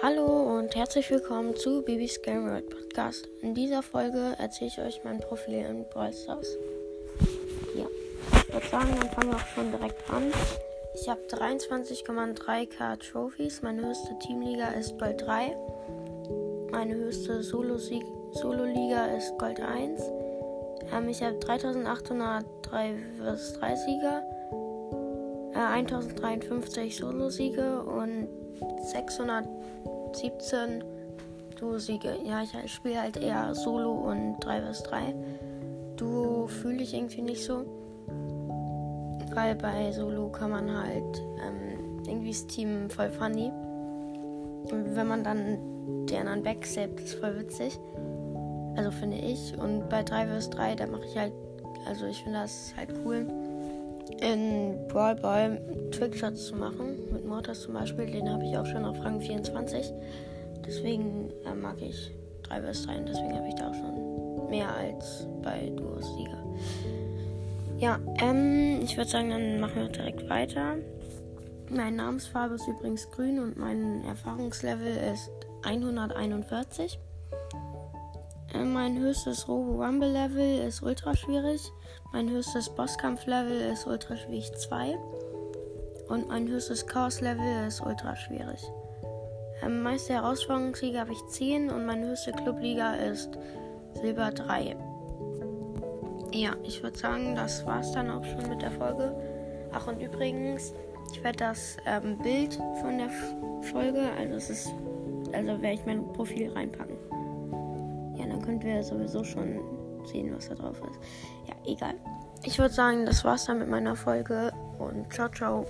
Hallo und herzlich willkommen zu Bibis Game World Podcast. In dieser Folge erzähle ich euch mein Profil in Brawl Stars. Ja, ich würde sagen, dann fangen wir auch schon direkt an. Ich habe 23,3k Trophies. Meine höchste Teamliga ist Gold 3. Meine höchste Solo-Liga ist Gold 1. Ähm, ich habe 3803 vs 3 Sieger, äh, 1053 Solo-Siege und 617 Duo-Siege. Ja, ich spiele halt eher Solo und 3 vs 3. Duo fühle ich irgendwie nicht so. Weil bei Solo kann man halt ähm, irgendwie das Team voll funny. Und wenn man dann die anderen backstabbt, ist voll witzig. Also finde ich. Und bei 3 vs 3, da mache ich halt, also ich finde das halt cool in Brawl Ball Trickshots zu machen. Mit Mortis zum Beispiel, den habe ich auch schon auf Rang 24. Deswegen äh, mag ich 3 vs 3 und deswegen habe ich da auch schon mehr als bei Duos Sieger. Ja, ähm, ich würde sagen, dann machen wir direkt weiter. Meine Namensfarbe ist übrigens grün und mein Erfahrungslevel ist 141. Äh, mein höchstes Robo Rumble Level ist ultra schwierig. Mein höchstes Bosskampf Level ist ultra schwierig 2. Und mein höchstes Chaos Level ist ultra schwierig. Ähm, meiste Herausforderungsliga habe ich 10 und meine höchste Clubliga ist Silber 3. Ja, ich würde sagen, das war es dann auch schon mit der Folge. Ach, und übrigens, ich werde das ähm, Bild von der Folge, also es ist, also werde ich mein Profil reinpacken dann könnt ihr sowieso schon sehen, was da drauf ist. Ja, egal. Ich würde sagen, das war's dann mit meiner Folge und ciao, ciao.